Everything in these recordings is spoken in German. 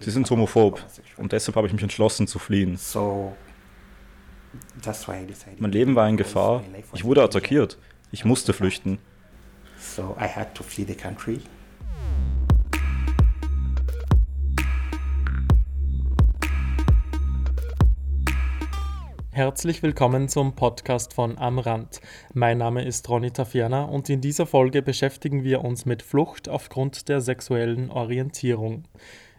Sie sind homophob und deshalb habe ich mich entschlossen zu fliehen. Mein Leben war in Gefahr. Ich wurde attackiert. Ich musste flüchten. Herzlich willkommen zum Podcast von Am Rand. Mein Name ist Ronny Tafiana und in dieser Folge beschäftigen wir uns mit Flucht aufgrund der sexuellen Orientierung.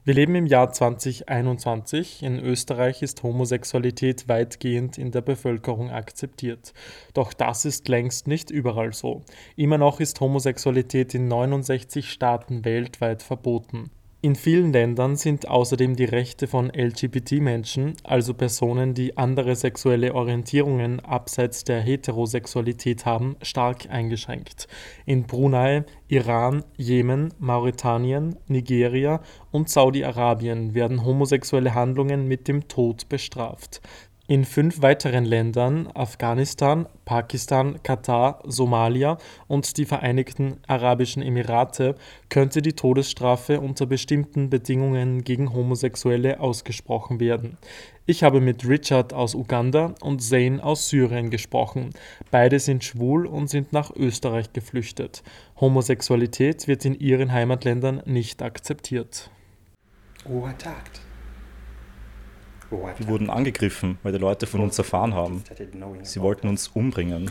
Wir leben im Jahr 2021. In Österreich ist Homosexualität weitgehend in der Bevölkerung akzeptiert. Doch das ist längst nicht überall so. Immer noch ist Homosexualität in 69 Staaten weltweit verboten. In vielen Ländern sind außerdem die Rechte von LGBT-Menschen, also Personen, die andere sexuelle Orientierungen abseits der Heterosexualität haben, stark eingeschränkt. In Brunei, Iran, Jemen, Mauretanien, Nigeria und Saudi-Arabien werden homosexuelle Handlungen mit dem Tod bestraft. In fünf weiteren Ländern Afghanistan, Pakistan, Katar, Somalia und die Vereinigten Arabischen Emirate könnte die Todesstrafe unter bestimmten Bedingungen gegen Homosexuelle ausgesprochen werden. Ich habe mit Richard aus Uganda und Zane aus Syrien gesprochen. Beide sind schwul und sind nach Österreich geflüchtet. Homosexualität wird in ihren Heimatländern nicht akzeptiert. Attacked. Wir wurden angegriffen, weil die Leute von uns erfahren haben. Sie wollten uns umbringen.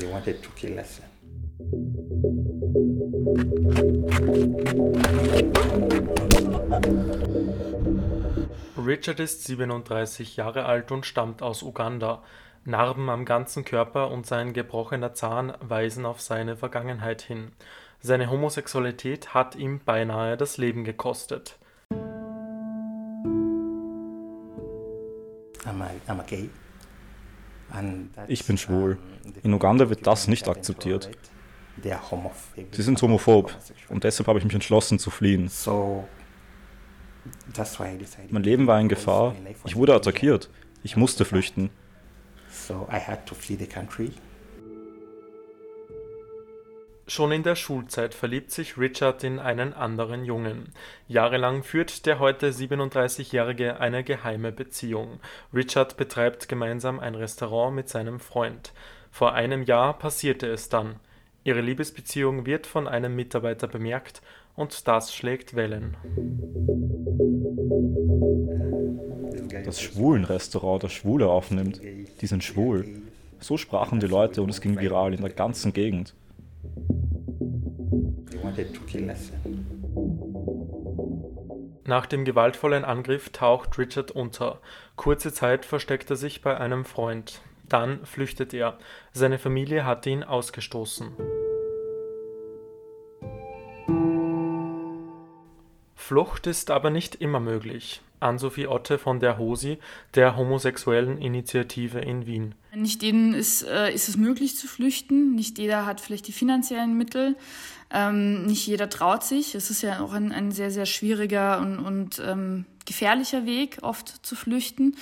Richard ist 37 Jahre alt und stammt aus Uganda. Narben am ganzen Körper und sein gebrochener Zahn weisen auf seine Vergangenheit hin. Seine Homosexualität hat ihm beinahe das Leben gekostet. Ich bin schwul. In Uganda wird das nicht akzeptiert. Sie sind homophob und deshalb habe ich mich entschlossen zu fliehen. Mein Leben war in Gefahr. Ich wurde attackiert. Ich musste flüchten. So I had to flee the country. Schon in der Schulzeit verliebt sich Richard in einen anderen Jungen. Jahrelang führt der heute 37-Jährige eine geheime Beziehung. Richard betreibt gemeinsam ein Restaurant mit seinem Freund. Vor einem Jahr passierte es dann. Ihre Liebesbeziehung wird von einem Mitarbeiter bemerkt und das schlägt Wellen. Das Schwulenrestaurant, das Schwule aufnimmt, die sind schwul. So sprachen die Leute und es ging viral in der ganzen Gegend Nach dem gewaltvollen Angriff taucht Richard unter. Kurze Zeit versteckt er sich bei einem Freund. Dann flüchtet er. Seine Familie hat ihn ausgestoßen. Flucht ist aber nicht immer möglich. Ann-Sophie Otte von der HOSI, der homosexuellen Initiative in Wien. Nicht jedem ist, äh, ist es möglich zu flüchten, nicht jeder hat vielleicht die finanziellen Mittel, ähm, nicht jeder traut sich. Es ist ja auch ein, ein sehr, sehr schwieriger und, und ähm, gefährlicher Weg, oft zu flüchten.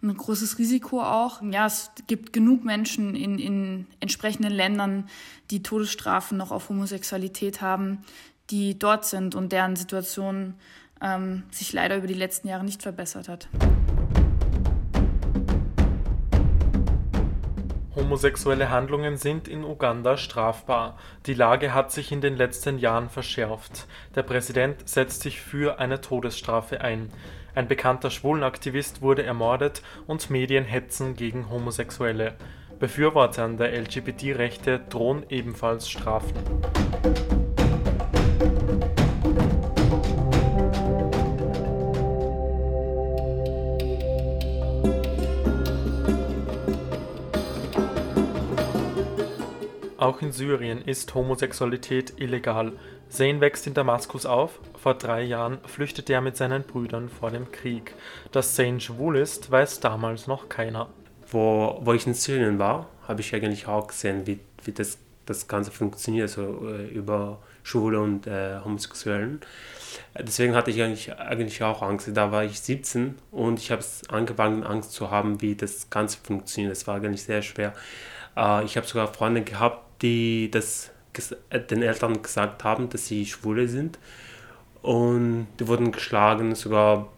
Ein großes Risiko auch. Ja, es gibt genug Menschen in, in entsprechenden Ländern, die Todesstrafen noch auf Homosexualität haben, die dort sind und deren Situation ähm, sich leider über die letzten Jahre nicht verbessert hat. Homosexuelle Handlungen sind in Uganda strafbar. Die Lage hat sich in den letzten Jahren verschärft. Der Präsident setzt sich für eine Todesstrafe ein. Ein bekannter Schwulenaktivist wurde ermordet und Medien hetzen gegen Homosexuelle. Befürwortern der LGBT-Rechte drohen ebenfalls Strafen. Auch in Syrien ist Homosexualität illegal. Zayn wächst in Damaskus auf. Vor drei Jahren flüchtete er mit seinen Brüdern vor dem Krieg. Dass Zayn schwul ist, weiß damals noch keiner. Wo, wo ich in Syrien war, habe ich eigentlich auch gesehen, wie, wie das, das Ganze funktioniert, so äh, über Schwule und äh, Homosexuellen. Deswegen hatte ich eigentlich, eigentlich auch Angst. Da war ich 17 und ich habe angefangen, Angst zu haben, wie das Ganze funktioniert. Das war eigentlich sehr schwer. Äh, ich habe sogar Freunde gehabt, die das äh, den Eltern gesagt haben, dass sie Schwule sind. und die wurden geschlagen, sogar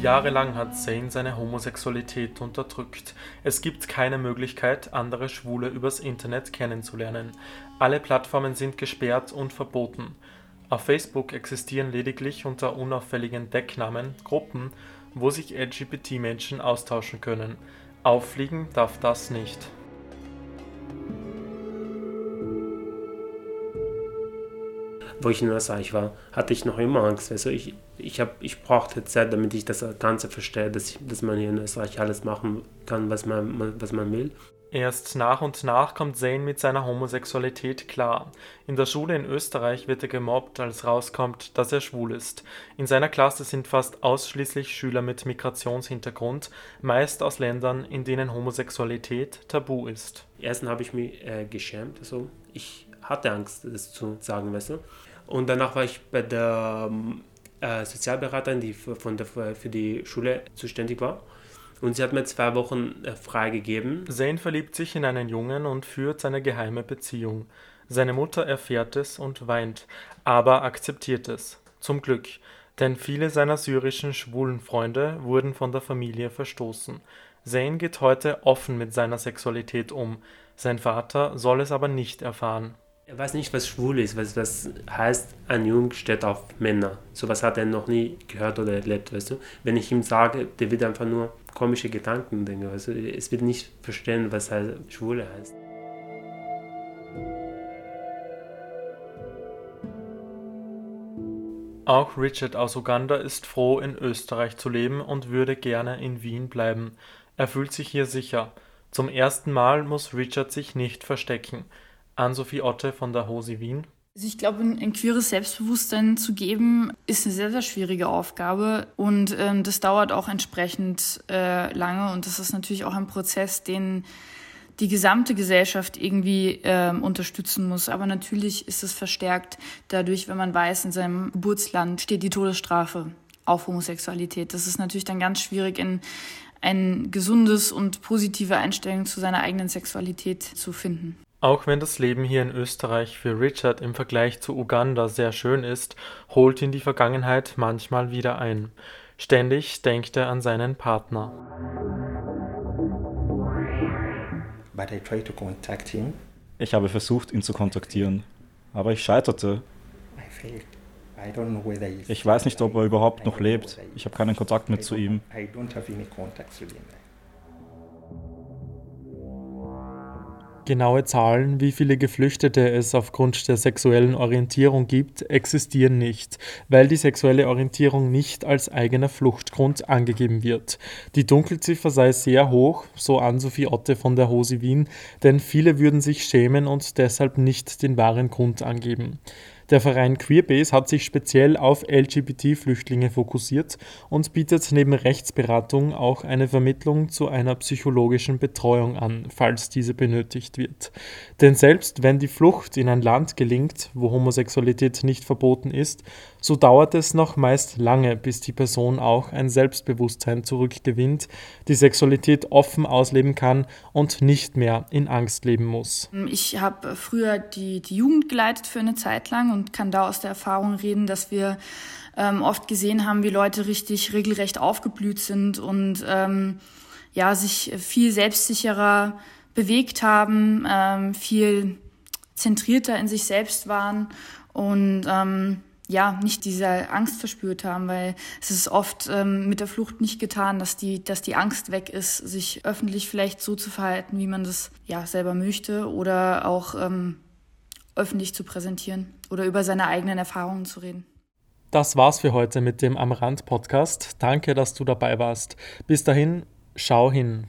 Jahrelang hat Zane seine Homosexualität unterdrückt. Es gibt keine Möglichkeit, andere Schwule übers Internet kennenzulernen. Alle Plattformen sind gesperrt und verboten. Auf Facebook existieren lediglich unter unauffälligen Decknamen Gruppen, wo sich LGBT-Menschen austauschen können. Auffliegen darf das nicht. wo ich in Österreich war, hatte ich noch immer Angst. Also ich, ich, hab, ich brauchte Zeit, damit ich das Ganze verstehe, dass, ich, dass man hier in Österreich alles machen kann, was man, was man will. Erst nach und nach kommt Zane mit seiner Homosexualität klar. In der Schule in Österreich wird er gemobbt, als rauskommt, dass er schwul ist. In seiner Klasse sind fast ausschließlich Schüler mit Migrationshintergrund, meist aus Ländern, in denen Homosexualität tabu ist. Erstens habe ich mich äh, geschämt, also ich hatte Angst, das zu sagen, weißt du. Und danach war ich bei der äh, Sozialberaterin, die von der, für die Schule zuständig war. Und sie hat mir zwei Wochen äh, freigegeben. Zane verliebt sich in einen Jungen und führt seine geheime Beziehung. Seine Mutter erfährt es und weint, aber akzeptiert es. Zum Glück, denn viele seiner syrischen schwulen Freunde wurden von der Familie verstoßen. Zane geht heute offen mit seiner Sexualität um. Sein Vater soll es aber nicht erfahren. Er weiß nicht, was schwul ist, was, was heißt, ein Jung steht auf Männer. Sowas hat er noch nie gehört oder erlebt, weißt du. Wenn ich ihm sage, der wird einfach nur komische Gedanken weißt du. Es wird nicht verstehen, was heißt, Schwule heißt. Auch Richard aus Uganda ist froh, in Österreich zu leben und würde gerne in Wien bleiben. Er fühlt sich hier sicher. Zum ersten Mal muss Richard sich nicht verstecken. Ann-Sophie Otte von der HOSI Wien. Also ich glaube, ein, queeres Selbstbewusstsein zu geben, ist eine sehr, sehr schwierige Aufgabe. Und ähm, das dauert auch entsprechend äh, lange. Und das ist natürlich auch ein Prozess, den die gesamte Gesellschaft irgendwie ähm, unterstützen muss. Aber natürlich ist es verstärkt dadurch, wenn man weiß, in seinem Geburtsland steht die Todesstrafe auf Homosexualität. Das ist natürlich dann ganz schwierig, in ein gesundes und positive Einstellung zu seiner eigenen Sexualität zu finden. Auch wenn das Leben hier in Österreich für Richard im Vergleich zu Uganda sehr schön ist, holt ihn die Vergangenheit manchmal wieder ein. Ständig denkt er an seinen Partner. Ich habe versucht, ihn zu kontaktieren, aber ich scheiterte. Ich weiß nicht, ob er überhaupt noch lebt. Ich habe keinen Kontakt mehr zu ihm. Genaue Zahlen, wie viele Geflüchtete es aufgrund der sexuellen Orientierung gibt, existieren nicht, weil die sexuelle Orientierung nicht als eigener Fluchtgrund angegeben wird. Die Dunkelziffer sei sehr hoch, so Ann-Sophie Otte von der Hosi Wien, denn viele würden sich schämen und deshalb nicht den wahren Grund angeben. Der Verein Queerbase hat sich speziell auf LGBT-Flüchtlinge fokussiert und bietet neben Rechtsberatung auch eine Vermittlung zu einer psychologischen Betreuung an, falls diese benötigt wird. Denn selbst wenn die Flucht in ein Land gelingt, wo Homosexualität nicht verboten ist, so dauert es noch meist lange, bis die Person auch ein Selbstbewusstsein zurückgewinnt, die Sexualität offen ausleben kann und nicht mehr in Angst leben muss. Ich habe früher die, die Jugend geleitet für eine Zeit lang und kann da aus der Erfahrung reden, dass wir ähm, oft gesehen haben, wie Leute richtig regelrecht aufgeblüht sind und ähm, ja, sich viel selbstsicherer bewegt haben, ähm, viel zentrierter in sich selbst waren und ähm, ja, nicht diese Angst verspürt haben, weil es ist oft ähm, mit der Flucht nicht getan, dass die, dass die Angst weg ist, sich öffentlich vielleicht so zu verhalten, wie man das ja selber möchte oder auch ähm, öffentlich zu präsentieren oder über seine eigenen Erfahrungen zu reden. Das war's für heute mit dem Am Rand Podcast. Danke, dass du dabei warst. Bis dahin, schau hin.